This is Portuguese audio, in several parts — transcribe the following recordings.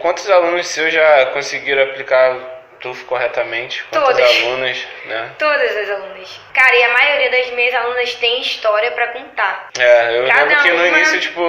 Quantos alunos seus já conseguiram aplicar TUF corretamente? Quantos Todas. alunos, né? Todas as alunas. Cara, e a maioria das minhas alunas tem história pra contar. É, eu Cada lembro que no uma- início, tipo,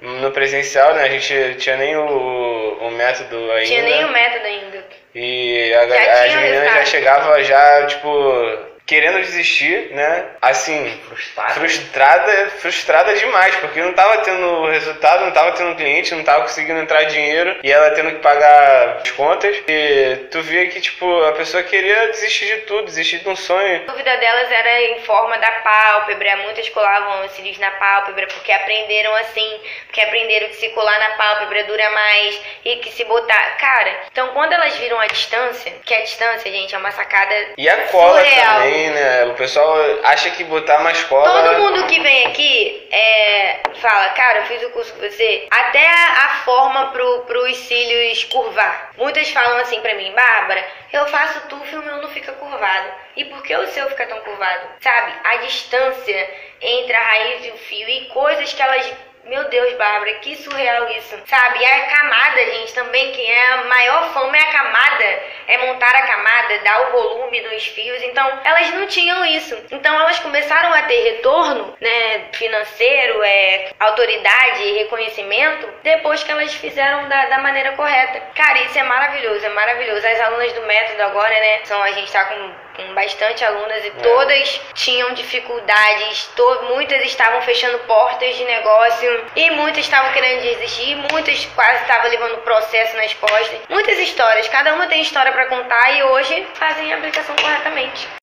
no presencial, né, a gente tinha nem o, o método ainda. Tinha nem o método ainda. E a, Já as meninas já chegavam já, tipo, querendo desistir, né? Assim, Frustrado. frustrada, frustrada demais, porque não tava tendo resultado, não tava tendo cliente, não tava conseguindo entrar dinheiro e ela tendo que pagar as contas. E tu via que, tipo, a pessoa queria desistir de tudo, desistir de um sonho. A dúvida delas era em forma da pálpebra. Muitas colavam os cílios na pálpebra porque aprenderam assim, porque aprenderam que se colar na pálpebra dura mais e que se botar. Cara, então quando elas viram a distância, que a distância, gente, é uma sacada E a cola surreal. também, né? O pessoal acha que botar mais cola. Todo mundo que vem aqui é, fala, cara, eu fiz o curso com você. Até a, forma pro, pros cílios curvar. Muitas falam assim pra mim, Bárbara, eu faço tufo e o meu não fica curvado. E por que o seu fica tão curvado? Sabe? A distância entre a raiz e o fio e coisas que elas. Meu Deus, Bárbara, que surreal isso. Sabe? E a camada, gente, também, que é a maior fama é a camada. É montar a camada, dar o volume nos fios. Então, elas não tinham isso. Então, elas começaram a ter retorno, né, financeiro, é, autoridade e reconhecimento depois que elas fizeram da, da maneira correta. Cara, isso é maravilhoso, é maravilhoso. As alunas do método agora, né, são, a gente tá com, com bastante alunas e todas tinham dificuldades, to, muitas estavam fechando portas de negócio e muitas estavam querendo desistir, muitas quase estavam levando processo nas costas. Muitas histórias, cada uma tem história pra contar e hoje fazem a aplicação corretamente.